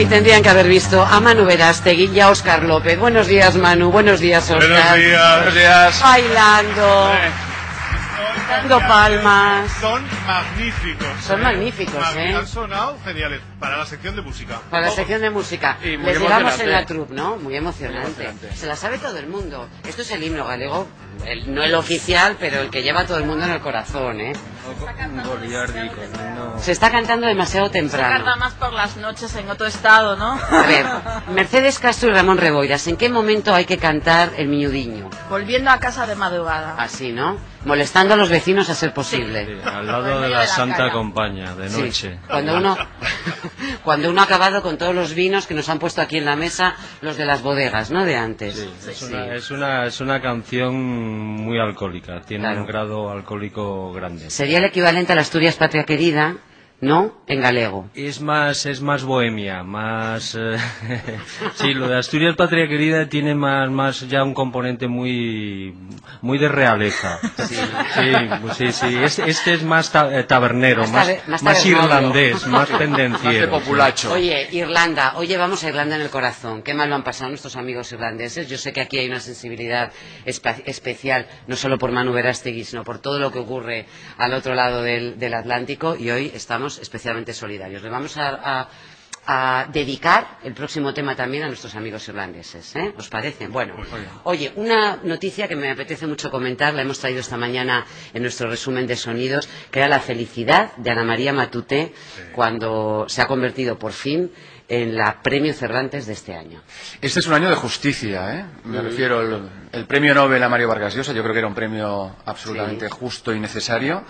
Y tendrían que haber visto a Manu Verástegui y a Oscar López. Buenos días, Manu. Buenos días, Oscar. Buenos días. Buenos días. Bailando. Dando palmas. Son magníficos. Son ¿eh? magníficos, Mag- ¿eh? Han sonado geniales para la sección de música. Para la sección de música. Y Les llevamos en la troupe, ¿no? Muy emocionante. Muy emocionante. Se la sabe todo el mundo. Esto es el himno galego, el- no el oficial, pero el que lleva a todo el mundo en el corazón, ¿eh? Se está cantando demasiado temprano. más por las noches en otro estado, ¿no? A ver, Mercedes Castro y Ramón Reboiras, ¿en qué momento hay que cantar el miñudiño? Volviendo a casa de madrugada. Así, ¿no? Molestando a los vecinos a ser posible. Sí, al lado de la de la Santa cara. Compañía, de Sí, noche. cuando uno cuando uno ha acabado con todos los vinos que nos han puesto aquí en la mesa los de las bodegas, ¿no? De antes. Sí, es, Sí. una, es, una, es una canción muy alcohólica, tiene Claro. un grado alcohólico grande. Sería el equivalente a la Asturias Patria Querida, ¿no? En galego. Es más, es más bohemia, más... eh, sí, lo de Asturias Patria Querida tiene más, más ya un componente muy, muy de realeza. Sí, sí, sí, sí. Es- Este es más ta- eh, tabernero, Más más, tabe- más más irlandés, más tendenciero. populacho. Oye, Irlanda, oye, vamos a Irlanda en el corazón. Qué mal lo han pasado nuestros amigos irlandeses. Yo sé que aquí hay una sensibilidad especial, no solo por Manu Verástegui, sino por todo lo que ocurre al otro lado del, del Atlántico y hoy estamos especialmente solidarios. Le vamos a, a- a dedicar el próximo tema también a nuestros amigos irlandeses. ¿eh? ¿Os parece? Bueno, oye, una noticia que me apetece mucho comentar, la hemos traído esta mañana en nuestro resumen de sonidos, que era la felicidad de Ana María Matute cuando se ha convertido por fin en la Premio Cervantes de este año. Este es un año de justicia, ¿eh? Me refiero al el premio Nobel a Mario Vargas Llosa, yo creo que era un premio absolutamente Sí. justo y necesario,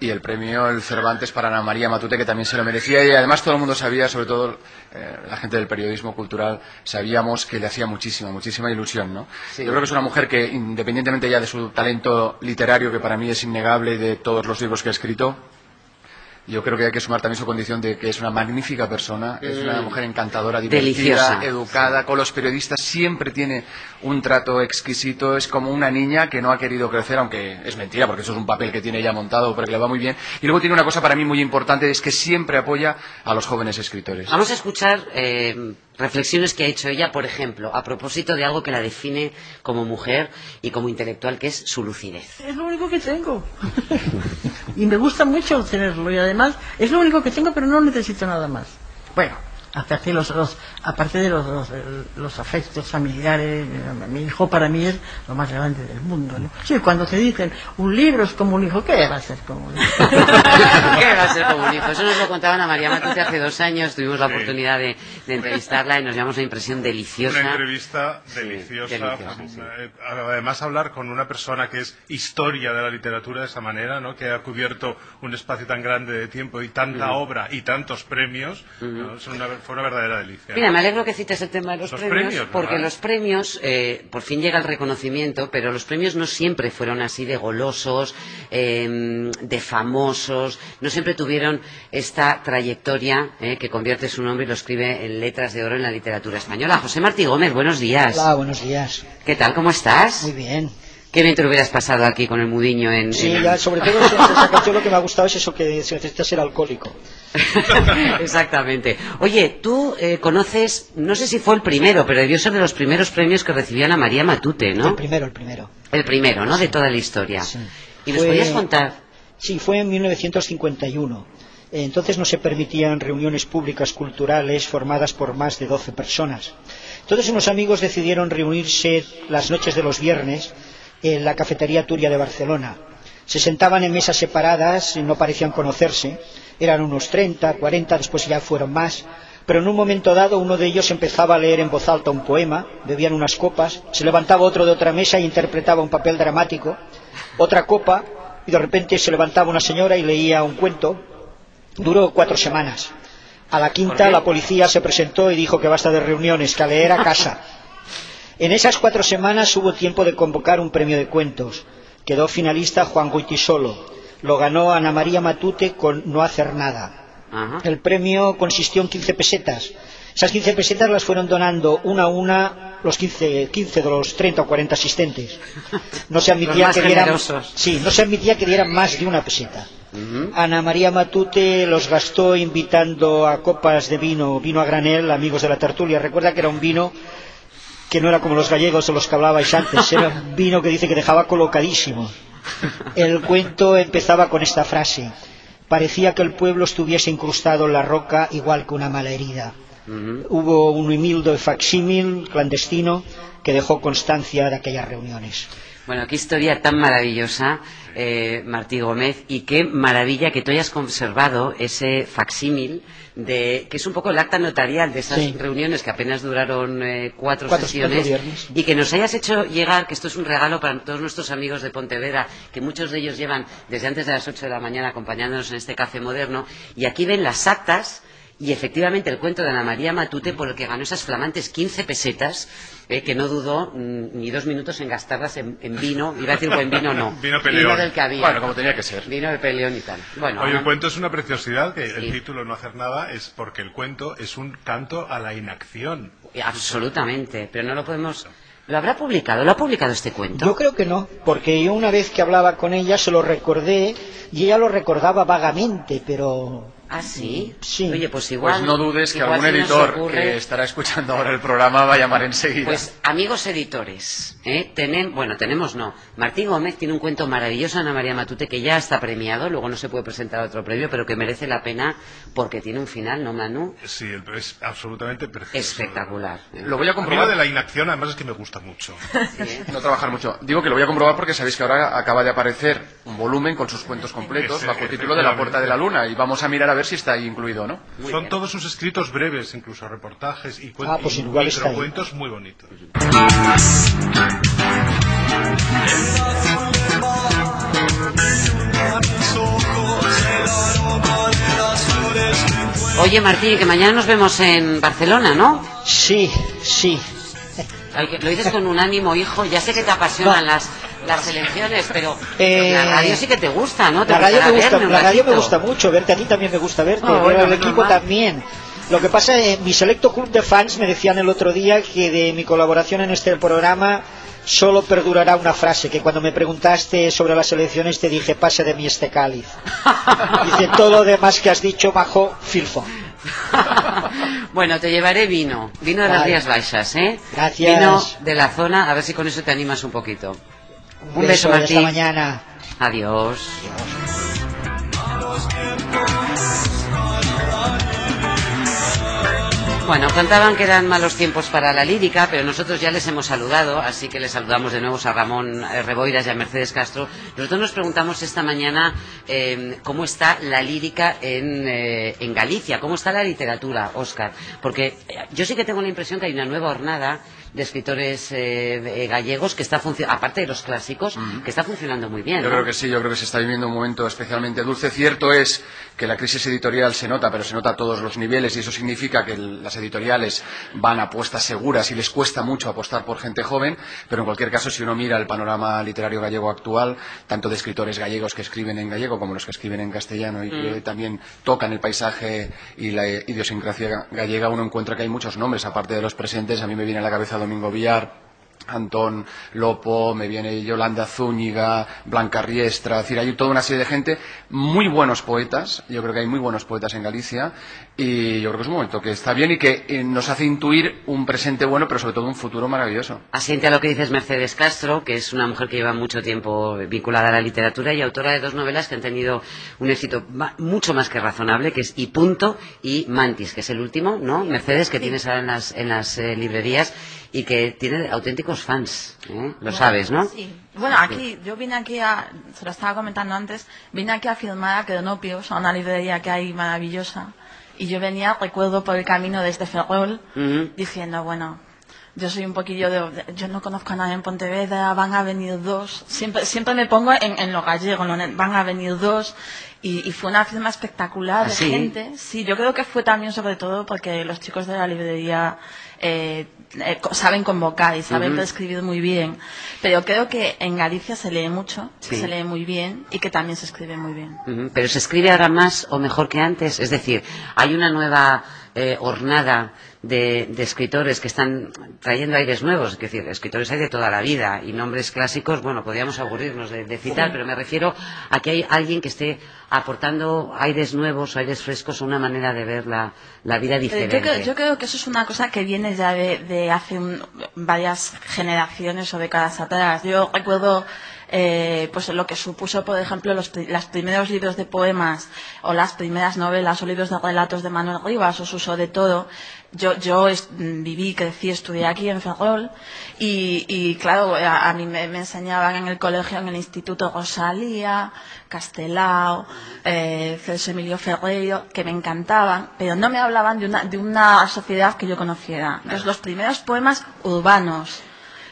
y el premio el Cervantes para Ana María Matute, que también se lo merecía, y además todo el mundo sabía, sobre todo eh, la gente del periodismo cultural, sabíamos que le hacía muchísima, muchísima ilusión, ¿no? Sí. Yo creo que es una mujer que, independientemente ya de su talento literario, que para mí es innegable, y de todos los libros que ha escrito, yo creo que hay que sumar también su condición de que es una magnífica persona, es una mujer encantadora, divertida, Deliciosa. educada, con los periodistas siempre tiene un trato exquisito, es como una niña que no ha querido crecer, aunque es mentira, porque eso es un papel que tiene ya montado, porque le va muy bien. Y luego tiene una cosa para mí muy importante, es que siempre apoya a los jóvenes escritores. Vamos a escuchar eh, reflexiones que ha hecho ella, por ejemplo, a propósito de algo que la define como mujer y como intelectual, que es su lucidez. Es lo único que tengo. y me gusta mucho tenerlo. Y además, es lo único que tengo, pero no necesito nada más. Bueno, aparte de los, los- aparte de los, los, los afectos familiares, eh, mi hijo para mí es lo más grande del mundo. ¿no? Sí, cuando te dicen, un libro es como un hijo, ¿qué va a ser como un hijo? ¿Qué va a ser como un hijo? Eso nos lo contaban a María Matute hace dos años. Tuvimos la oportunidad de, de entrevistarla y nos llevamos una impresión deliciosa. Una entrevista Sí, deliciosa. sí. Eh, Además, hablar con una persona que es historia de la literatura de esa manera, ¿no? que ha cubierto un espacio tan grande de tiempo y tanta obra y tantos premios, ¿no? Es una- fue una verdadera delicia. Mira, me alegro que cites el tema de los, Los premios, premios, porque ¿verdad? los premios, eh, por fin llega el reconocimiento, pero los premios no siempre fueron así de golosos, eh, de famosos, no siempre tuvieron esta trayectoria eh, que convierte su nombre y lo escribe en letras de oro en la literatura española. José Martí Gómez, buenos días. Hola, buenos días. ¿Qué tal? ¿Cómo estás? Muy bien. Qué bien te lo hubieras pasado aquí con el mudiño en... Sí, en- ya, sobre todo esa canción lo que me ha gustado es eso que se necesita ser alcohólico. Exactamente. Oye, tú eh, conoces, no sé si fue el primero, pero debió ser de los primeros premios que recibió Ana María Matute, ¿no? El primero, el primero. El primero, ¿no? De toda la historia. Sí. ¿Y nos Fue- podías contar? Sí, fue en 1951. Eh, Entonces no se permitían reuniones públicas culturales formadas por más de 12 personas. Entonces unos amigos decidieron reunirse las noches de los viernes en la cafetería Turia de Barcelona. Se sentaban en mesas separadas y no parecían conocerse. Eran unos 30, 40, después ya fueron más. Pero en un momento dado uno de ellos empezaba a leer en voz alta un poema, bebían unas copas, se levantaba otro de otra mesa e interpretaba un papel dramático, otra copa, y de repente se levantaba una señora y leía un cuento. Duró cuatro semanas. A la quinta la policía se presentó y dijo que basta de reuniones, que a leer a casa. En esas cuatro semanas hubo tiempo de convocar un premio de cuentos. Quedó finalista Juan Goitisolo. Lo ganó Ana María Matute con No hacer nada. Ajá. El premio consistió en 15 pesetas. Esas 15 pesetas las fueron donando una a una los 15, 15 de los 30 o 40 asistentes. No se admitía que dieran, sí, no se admitía que dieran más de una peseta. Ana María Matute los gastó invitando a copas de vino, vino a granel, amigos de la tertulia. Recuerda que era un vino que no era como los gallegos de los que hablabais antes, era un vino que dice que dejaba colocadísimo. El cuento empezaba con esta frase. Parecía que el pueblo estuviese incrustado en la roca igual que una mala herida. Hubo un humilde facsímil clandestino que dejó constancia de aquellas reuniones. Bueno, qué historia tan maravillosa, eh, Martí Gómez, y qué maravilla que tú hayas conservado ese facsímil de que es un poco el acta notarial de esas Sí. reuniones que apenas duraron eh, cuatro, Cuatro- sesiones cuatro y que nos hayas hecho llegar, que esto es un regalo para todos nuestros amigos de Pontevedra, que muchos de ellos llevan desde antes de las 8 de la mañana acompañándonos en este café moderno, y aquí ven las actas y efectivamente el cuento de Ana María Matute por el que ganó esas flamantes 15 pesetas, eh, que no dudó mm, ni dos minutos en gastarlas en, en vino, iba a decir buen vino no, Vino peleón. del que había. Bueno, como tenía que ser. Vino de peleón y tal. Bueno, Oye, el cuento es una preciosidad, que Sí. el título no hacer nada es porque el cuento es un canto a la inacción. absolutamente, pero no lo podemos... ¿Lo habrá publicado? ¿Lo ha publicado este cuento? Yo creo que no, porque yo una vez que hablaba con ella se lo recordé y ella lo recordaba vagamente, pero ¿Ah, sí? Sí. Oye, pues igual... Pues no dudes que algún editor ocurre- que estará escuchando ahora el programa va a llamar enseguida. Pues amigos editores, ¿eh? Tenen- bueno, tenemos no. Martín Gómez tiene un cuento maravilloso, Ana María Matute, que ya está premiado, luego no se puede presentar otro premio, pero que merece la pena porque tiene un final, ¿no, Manu? Sí, es absolutamente precioso. Espectacular. Lo voy a A mí lo comprobar. de la inacción, además, es que me gusta mucho. Sí. No trabajar mucho. Digo que lo voy a comprobar porque sabéis que ahora acaba de aparecer un volumen con sus cuentos completos Ese, bajo el título de La Puerta de la Luna y vamos a mirar a ver si está ahí incluido o no. Muy Son bien. todos sus escritos breves, incluso reportajes y, Ah, pues y igual está ahí. microcuentos muy bonitos. Oye, Martín, que mañana nos vemos en Barcelona, ¿no? sí, sí. Lo dices con un ánimo, hijo. Ya sé que te apasionan No. las, las elecciones, pero Eh, la radio sí que te gusta, ¿no? Te La radio, me gusta, verme un la radio me ratito. gusta mucho, verte a ti también me gusta verte, ver bueno, menos equipo también. Lo que pasa es mi selecto club de fans me decían el otro día que de mi colaboración en este programa solo perdurará una frase, que cuando me preguntaste sobre las elecciones te dije pase de mí este cáliz. Dice todo lo demás que has dicho, Majo, filfo. bueno, te llevaré vino, vino de las. Rías Baixas, ¿eh? Gracias. Vino de la zona, a ver si con eso te animas un poquito. Un beso, hasta Martín. mañana. Adiós. Bueno, contaban que eran malos tiempos para la lírica, pero nosotros ya les hemos saludado, así que les saludamos de nuevo a Ramón eh, Reboiras y a Mercedes Castro. Nosotros nos preguntamos esta mañana eh, cómo está la lírica en, eh, en Galicia, cómo está la literatura, Óscar, porque eh, yo sí que tengo la impresión que hay una nueva hornada de escritores eh, eh, gallegos que está funcionando, aparte de los clásicos, que está funcionando muy bien. Yo ¿no? creo que sí, yo creo que se está viviendo un momento especialmente dulce. Cierto es que la crisis editorial se nota, pero se nota a todos los niveles y eso significa que las editoriales van a apuestas seguras y les cuesta mucho apostar por gente joven, pero en cualquier caso, si uno mira el panorama literario gallego actual, tanto de escritores gallegos que escriben en gallego como los que escriben en castellano y que también tocan el paisaje y la idiosincrasia gallega, uno encuentra que hay muchos nombres, aparte de los presentes. A mí me viene a la cabeza Domingo Villar, Antón Lopo, me viene Yolanda Zúñiga, Blanca Riestra, es decir, hay toda una serie de gente, muy buenos poetas, yo creo que hay muy buenos poetas en Galicia, y yo creo que es un momento que está bien y que eh, nos hace intuir un presente bueno, pero sobre todo un futuro maravilloso. Asiente a lo que dices Mercedes Castro, que es una mujer que lleva mucho tiempo vinculada a la literatura y autora de dos novelas que han tenido un éxito mucho más que razonable, que es Y Punto y Mantis, que es el último, ¿no? Mercedes, que tienes ahora en las, en las eh, librerías y que tiene auténticos fans, ¿eh? Lo sabes, ¿no? Sí. Bueno, aquí, yo vine aquí a, se lo estaba comentando antes, vine aquí a filmar a Cronopios, a una librería que hay maravillosa. Y yo venía, recuerdo, por el camino desde Ferrol, diciendo, bueno, yo soy un poquillo de, yo no conozco a nadie en Pontevedra, van a venir dos, siempre, siempre me pongo en, en lo gallego, van a venir dos, y, y fue una firma espectacular ¿Ah, de sí? gente. Sí, yo creo que fue también sobre todo porque los chicos de la librería eh, eh, saben convocar y saben Ujú. escribir muy bien, pero creo que en Galicia se lee mucho, Sí. se lee muy bien y que también se escribe muy bien. Ujú, Pero se escribe ahora más o mejor que antes. Es decir, hay una nueva eh, hornada de, de escritores que están trayendo aires nuevos, es decir, escritores hay de toda la vida y nombres clásicos, bueno, podríamos aburrirnos de, de citar, pero me refiero a que hay alguien que esté aportando aires nuevos, aires frescos, una manera de ver la, la vida Eh, diferente. Yo creo, yo creo que eso es una cosa que viene ya de, de hace un- varias generaciones o décadas atrás. Yo recuerdo eh, pues lo que supuso, por ejemplo, los, los primeros libros de poemas o las primeras novelas o libros de relatos de Manuel Rivas o Suso de Todo. Yo, yo mm, viví, crecí, estudié aquí en Ferrol y, y, claro, a, mí me, enseñaban en el colegio, en el instituto Rosalía, Castelao, eh, Celso Emilio Ferreiro, que me encantaban, pero no me hablaban de una, de una sociedad que yo conociera. Entonces, los primeros poemas urbanos,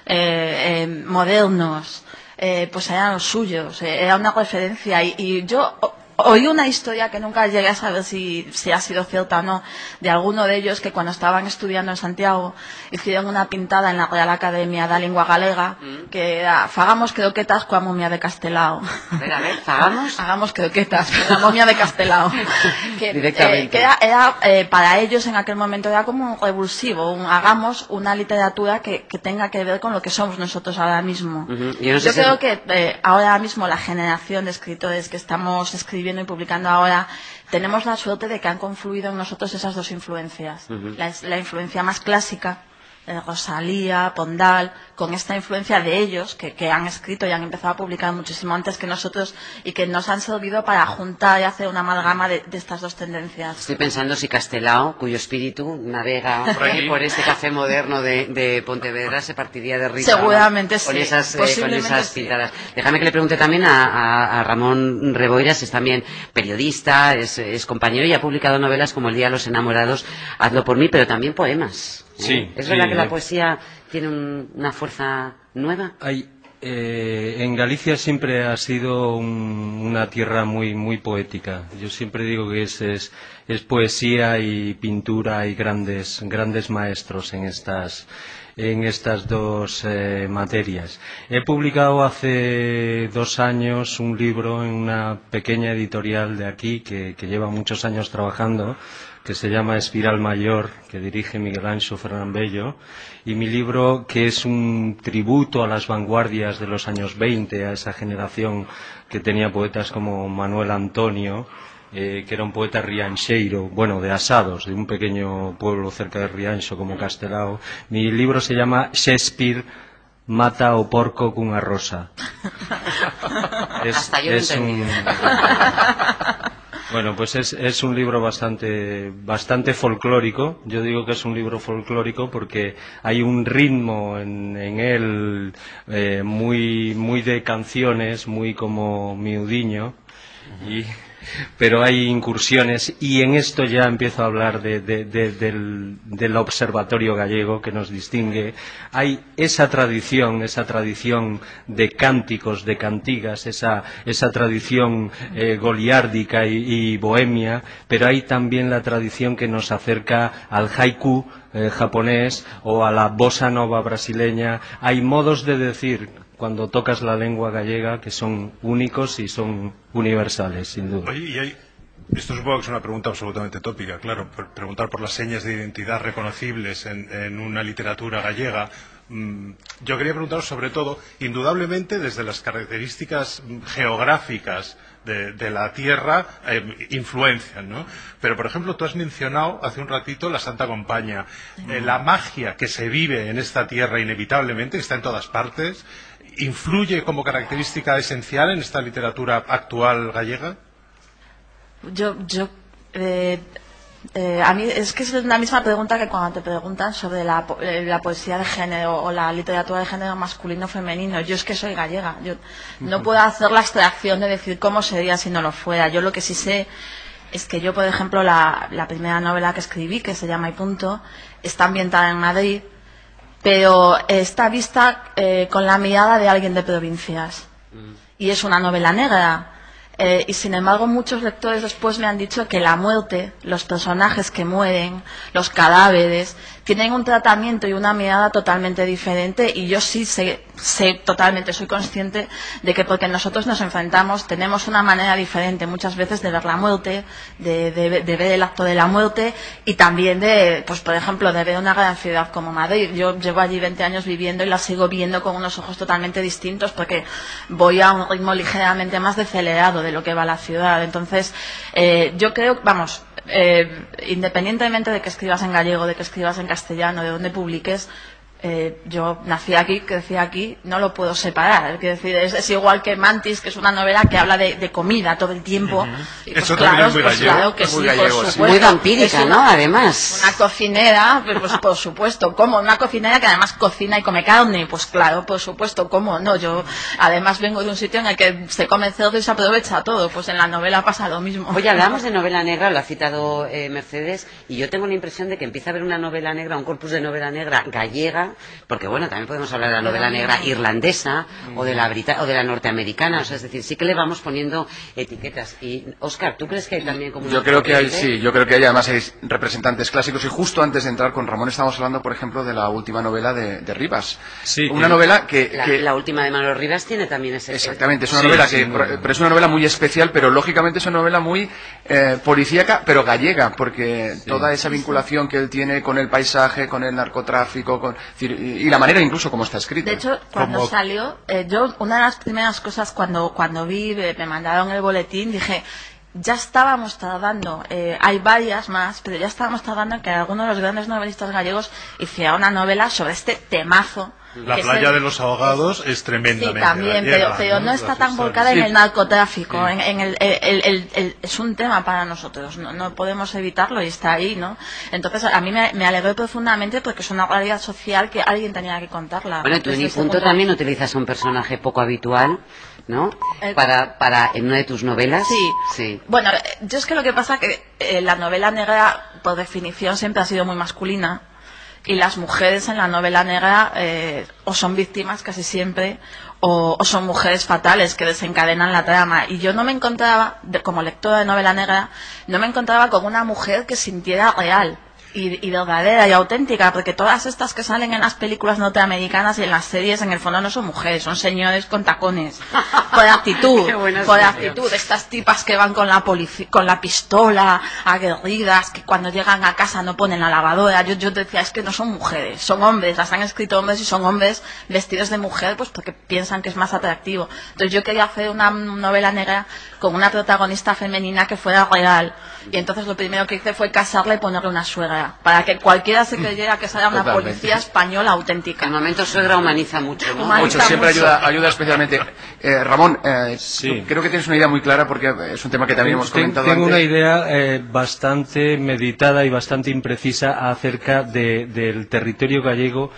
eh, eh, modernos, eh, pues eran los suyos, eh, era una referencia. Y, y yo oí una historia que nunca llegué a saber si, si ha sido cierta o no, de alguno de ellos que cuando estaban estudiando en Santiago hicieron una pintada en la Real Academia da Lengua Galega que era Fagamos croquetas coa momia de Castelao. A ver, a ver, ¿fagamos? Hagamos croquetas con la momia de Castelao. que, Directamente. eh, que era, era, eh, para ellos en aquel momento era como un revulsivo, un, hagamos una literatura que, que tenga que ver con lo que somos nosotros ahora mismo. Ujú. Yo no sé si- creo que eh, ahora mismo la generación de escritores que estamos escribiendo y publicando ahora tenemos la suerte de que han confluido en nosotros esas dos influencias. la, la influencia más clásica eh, Rosalía, Pondal, con esta influencia de ellos, que, que han escrito y han empezado a publicar muchísimo antes que nosotros y que nos han servido para juntar y hacer una amalgama de, de estas dos tendencias. Estoy pensando si Castelao, cuyo espíritu navega Por por este café moderno de, de Pontevedra, se partiría de risa. ¿no? Seguramente con sí, Esas, eh, con posiblemente esas sí. pintadas. Déjame que le pregunte también a, a- a Ramón Reboiras, es también periodista, es, es compañero y ha publicado novelas como El Día de los Enamorados, Hazlo por mí, pero también poemas. Sí, ¿Es sí, verdad que la eh. poesía tiene un- una fuerza nueva? Hay, eh, en Galicia siempre ha sido un- una tierra muy muy poética. Yo siempre digo que es, es, es poesía y pintura y grandes grandes maestros en estas en estas dos eh, materias. He publicado hace dos años un libro en una pequeña editorial de aquí que, lleva muchos años trabajando que se llama Espiral Mayor, que dirige Miguel Ancho Fernambello, y mi libro, que es un tributo a las vanguardias de los años 20, a esa generación que tenía poetas como Manuel Antonio, eh, que era un poeta riancheiro, bueno, de Asados, de un pequeño pueblo cerca de Riancho como Castelao. Mi libro se llama Shakespeare mata o porco cunha rosa. Es, Hasta yo es un, bueno, pues es, es un libro bastante, bastante folclórico. Yo digo que es un libro folclórico porque hay un ritmo en, en él eh, muy, muy de canciones, muy como miudiño. Y, pero hay incursiones y en esto ya empiezo a hablar de- de- de- del, observatorio gallego que nos distingue. Hay esa tradición, esa tradición de cánticos, de cantigas, esa, tradición eh, goliárdica y, y bohemia, pero hay también la tradición que nos acerca al haiku eh, japonés o a la bossa nova brasileña. Hay modos de decir cuando tocas la lengua gallega que son únicos y son universales, sin duda. Y hay- esto supongo que es una pregunta absolutamente tópica, claro, preguntar por las señas de identidad reconocibles en, una literatura gallega. Mm, Yo quería preguntaros sobre todo, indudablemente desde las características geográficas de, la tierra eh, influencian, ¿no? Pero, por ejemplo, tú has mencionado hace un ratito la Santa Compañía. Eh, la magia que se vive en esta tierra inevitablemente, está en todas partes, ¿influye como característica esencial en esta literatura actual gallega? Yo, yo, eh, eh, a mí es que es la misma pregunta que cuando te preguntan sobre la, eh, la poesía de género o la literatura de género masculino o femenino. Yo es que soy gallega. Yo no puedo hacer la abstracción de decir cómo sería si no lo fuera. Yo lo que sí sé es que yo, por ejemplo, la, la primera novela que escribí, que se llama Y punto, está ambientada en Madrid, pero está vista eh, con la mirada de alguien de provincias. Y es una novela negra. Eh, y sin embargo, muchos lectores después me han dicho que la muerte, los personajes que mueren, los cadáveres, tienen un tratamiento y una mirada totalmente diferente y yo sí sé, sé totalmente, soy consciente de que porque nosotros nos enfrentamos tenemos una manera diferente muchas veces de ver la muerte, de, de- ver el acto de la muerte y también de, pues por ejemplo, de ver una gran ciudad como Madrid. Yo llevo allí 20 años viviendo y la sigo viendo con unos ojos totalmente distintos porque voy a un ritmo ligeramente más acelerado de lo que va la ciudad. Entonces, eh, yo creo, vamos, eh, independientemente de que escribas en gallego, de que escribas en castellano, de donde publiques, eh, yo nací aquí, crecí aquí, no lo puedo separar. Quiero decir, es, es igual que Mantis, que es una novela que habla de, de comida todo el tiempo. Y pues Eso también claro, es muy pues gallego. claro que Es muy sí, gallego, por sí. supuesto. Muy vampírica, Es una- ¿no? Además. Una cocinera, pues, pues, por supuesto, ¿cómo? Una cocinera que además cocina y come carne, pues claro, por supuesto, ¿cómo? No, yo además vengo de un sitio en el que se come cerdo y se aprovecha todo, pues en la novela pasa lo mismo. Oye, hablamos de novela negra, lo ha citado eh, Mercedes, y yo tengo la impresión de que empieza a haber una novela negra, un corpus de novela negra gallega, porque bueno, también podemos hablar de la novela negra. irlandesa o de la brita o de la norteamericana, o sea, es decir, sí que le vamos poniendo etiquetas. Y Oscar, ¿tú crees que hay también como Yo creo que hay, sí, yo creo que hay además hay representantes clásicos. Y justo antes de entrar con Ramón estábamos hablando, por ejemplo, de la última novela de, de Rivas. Sí, Una que- novela que, La, que- la última de Manuel Rivas tiene también ese Exactamente, es una Sí, novela sí, que, pero es una novela muy especial, pero lógicamente es una novela muy eh, policíaca, pero gallega, porque toda esa vinculación que él tiene con el paisaje, con el narcotráfico, con, y, y la manera incluso como está escrita. De hecho, cuando Como- salió, eh, yo una de las primeras cosas cuando, cuando vi, eh, me mandaron el boletín, dije, ya estábamos tardando, eh, hay varias más, pero ya estábamos tardando en que alguno de los grandes novelistas gallegos hiciera una novela sobre este temazo. La es playa el- de los ahogados es Sí, tremendamente también, gallega, pero, pero no está tan volcada en Sí. el narcotráfico, en, en el, el- el- el- es un tema para nosotros, no, no podemos evitarlo y está ahí, ¿no? Entonces a mí me, me alegró profundamente porque es una realidad social que alguien tenía que contarla. Bueno, tú en mi punto punto- también utilizas un personaje poco habitual, ¿no? El- Para, para, en una de tus novelas. Sí. Sí. Bueno, eh, yo es que lo que pasa que eh, la novela negra, por definición, siempre ha sido muy masculina. Y las mujeres en la novela negra eh, o son víctimas casi siempre o, son mujeres fatales que desencadenan la trama. Y yo no me encontraba, de- como lectora de novela negra, no me encontraba con una mujer que sintiera real. Y, y verdadera y auténtica, porque todas estas que salen en las películas norteamericanas y en las series en el fondo no son mujeres, son señores con tacones, con actitud, con actitud, estas tipas que van con la con la pistola, aguerridas, que cuando llegan a casa no ponen la lavadora. Yo, yo decía, es que no son mujeres, son hombres, las han escrito hombres y son hombres vestidos de mujer, pues porque piensan que es más atractivo. Entonces yo quería hacer una novela negra con una protagonista femenina que fuera real. Y entonces lo primero que hice fue casarla y ponerle una suegra, para que cualquiera se creyera que esa era una Totalmente. policía española auténtica. El momento suegra humaniza mucho, ¿no? Humaniza. Mucho, siempre mucho. ayuda, ayuda especialmente. Eh, Ramón, eh, Sí. creo que tienes una idea muy clara porque es un tema que también hemos comentado Tengo una idea eh, bastante meditada y bastante imprecisa acerca de- del territorio gallego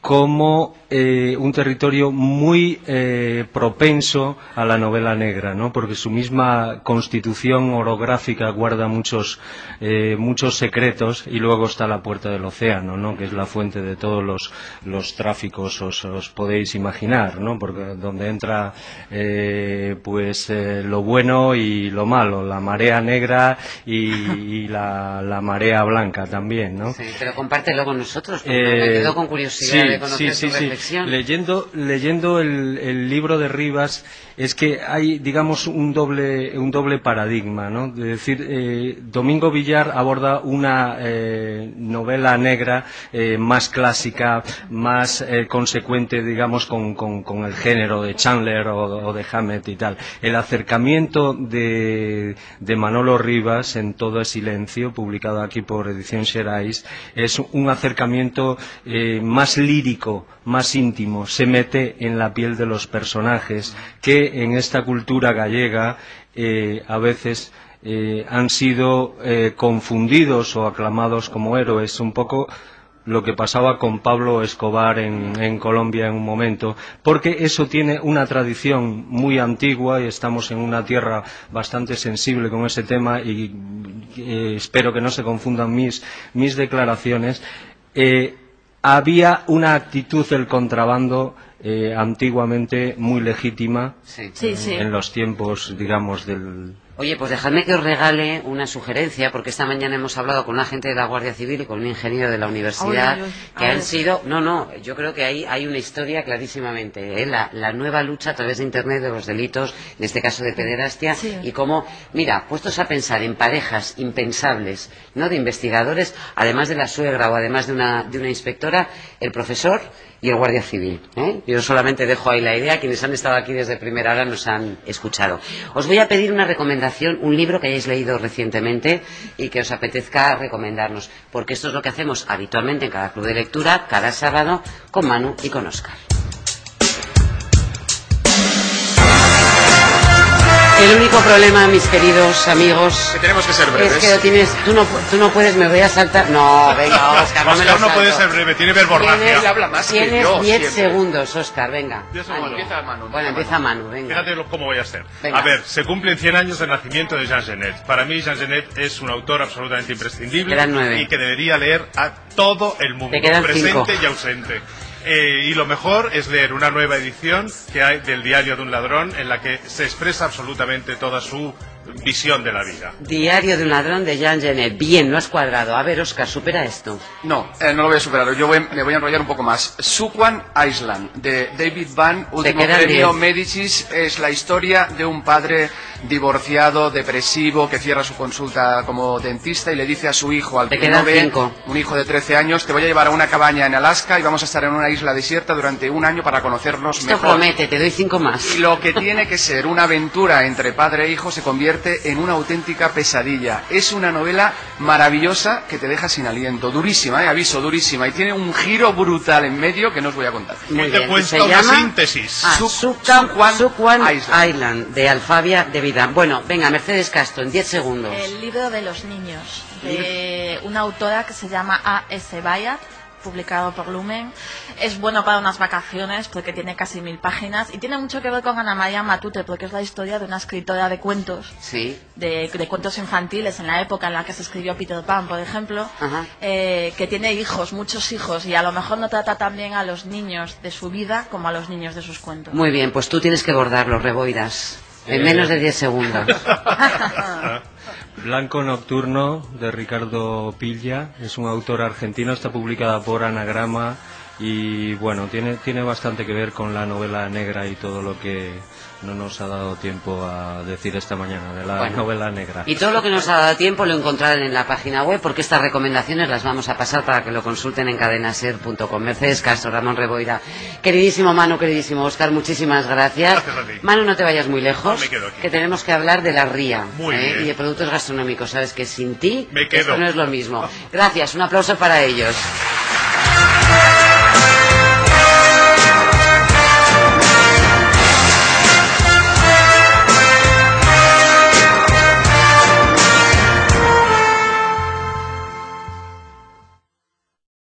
como eh, un territorio muy eh, propenso a la novela negra, ¿no? Porque su misma constitución orográfica guarda muchos eh, muchos secretos y luego está la puerta del océano, ¿no? Que es la fuente de todos los, los tráficos, os, os podéis imaginar, ¿no? Porque donde entra eh, pues eh, lo bueno y lo malo, la marea negra y, y la, la marea blanca también, ¿no? Sí, pero compártelo con nosotros, porque Eh, me quedo con curiosidad sí, de conocer sí, sí, sí. reflexión. Leyendo, leyendo el, el libro de Rivas es que hay, digamos, un doble, un doble paradigma, ¿no? De decir, eh, Domingo Villar aborda una eh, novela negra eh, más clásica, más consecuente, digamos, con, con- con el género de Chandler o, o de Hammett y tal. El acercamiento de, de Manolo Rivas en Todo es Silencio, publicado aquí por Edición Xerais, es un acercamiento más lírico, más íntimo, se mete en la piel de los personajes que en esta cultura gallega eh, a veces eh, han sido eh, confundidos o aclamados como héroes, un poco lo que pasaba con Pablo Escobar en, Colombia en un momento, porque eso tiene una tradición muy antigua y estamos en una tierra bastante sensible con ese tema y espero que no se confundan mis, declaraciones. Había una actitud del contrabando eh, antiguamente muy legítima Sí. Sí, sí. en los tiempos, digamos, del Oye, pues dejadme que os regale una sugerencia, porque esta mañana hemos hablado con un agente de la Guardia Civil y con un ingeniero de la universidad que han ver. sido... No, no, yo creo que ahí hay una historia clarísimamente. ¿eh? La, la nueva lucha a través de Internet de los delitos, en este caso de pederastia, Sí. y cómo, mira, puestos a pensar en parejas impensables, ¿no? De investigadores, además de la suegra o además de una, de una inspectora, el profesor y el guardia civil. ¿eh? Yo solamente dejo ahí la idea. Quienes han estado aquí desde primera hora nos han escuchado. Os voy a pedir una recomendación, un libro que hayáis leído recientemente y que os apetezca recomendarnos, porque esto es lo que hacemos habitualmente en cada club de lectura, cada sábado, con Manu y con Oscar. El único problema, mis queridos amigos, Que tenemos que ser es breves. que lo tienes, tú no, tú no puedes, me voy a saltar. No, venga, Oscar, no me lo Oscar no puede ser breve, tiene verborragia. Habla más tienes yo, 10 siempre. segundos, Oscar, venga. Empieza Manu, Bueno, empieza Manu, venga. Fíjate lo- cómo voy a ser. Venga. A ver, se cumplen 100 años del nacimiento de Jean Genet. Para mí, Jean Genet es un autor absolutamente imprescindible y que debería leer a todo el mundo, presente cinco. y ausente. Eh, y lo mejor es leer una nueva edición que hay del Diario de un ladrón en la que se expresa absolutamente toda su visión de la vida. Diario de un ladrón de Jean Genet. Bien, lo has cuadrado. A ver, Oscar, supera esto. No, eh, no lo voy a superar. Yo voy- me voy a enrollar un poco más. Sukwan Island, de David Van, último quedan premio diez. Medicis, es la historia de un padre divorciado, depresivo, que cierra su consulta como dentista y le dice a su hijo, al que no ve, cinco. un hijo de 13 años, te voy a llevar a una cabaña en Alaska y vamos a estar en una isla desierta durante un año para conocernos Esto mejor. promete, te doy cinco más. Y lo que tiene que ser una aventura entre padre e hijo se convierte en una auténtica pesadilla. Es una novela maravillosa que te deja sin aliento. Durísima, eh, aviso, durísima. Y tiene un giro brutal en medio que no os voy a contar. Muy Y te bien. cuento Se llama síntesis. Ah. Island. de Alfabia de Vida. Bueno, venga, Mercedes Castro, en 10 segundos. El libro de los niños, de una autora que se llama A.S. Bayat, publicado por Lumen. Es bueno para unas vacaciones porque tiene casi mil páginas y tiene mucho que ver con Ana María Matute porque es la historia de una escritora de cuentos, Sí. de, de cuentos infantiles en la época en la que se escribió Peter Pan, por ejemplo, eh, que tiene hijos, muchos hijos y a lo mejor no trata tan bien a los niños de su vida como a los niños de sus cuentos. Muy bien, pues tú tienes que bordarlo, Reboidas. En Eh. menos de 10 segundos. Blanco Nocturno de Ricardo Pilla es un autor argentino, está publicada por Anagrama y bueno, tiene, tiene bastante que ver con la novela negra y todo lo que no nos ha dado tiempo a decir esta mañana de la Bueno. novela negra. Y todo lo que nos ha dado tiempo lo encontrarán en la página web porque estas recomendaciones las vamos a pasar para que lo consulten en cadenaser.com. Mercedes Castro, Ramón Reboira. Queridísimo Manu, queridísimo Oscar, muchísimas gracias. Gracias a ti. Manu, no te vayas muy lejos, No, me quedo aquí. que tenemos que hablar de la ría ¿eh? y de productos gastronómicos. Sabes que sin ti Me quedo. esto no es lo mismo. Gracias, un aplauso para ellos.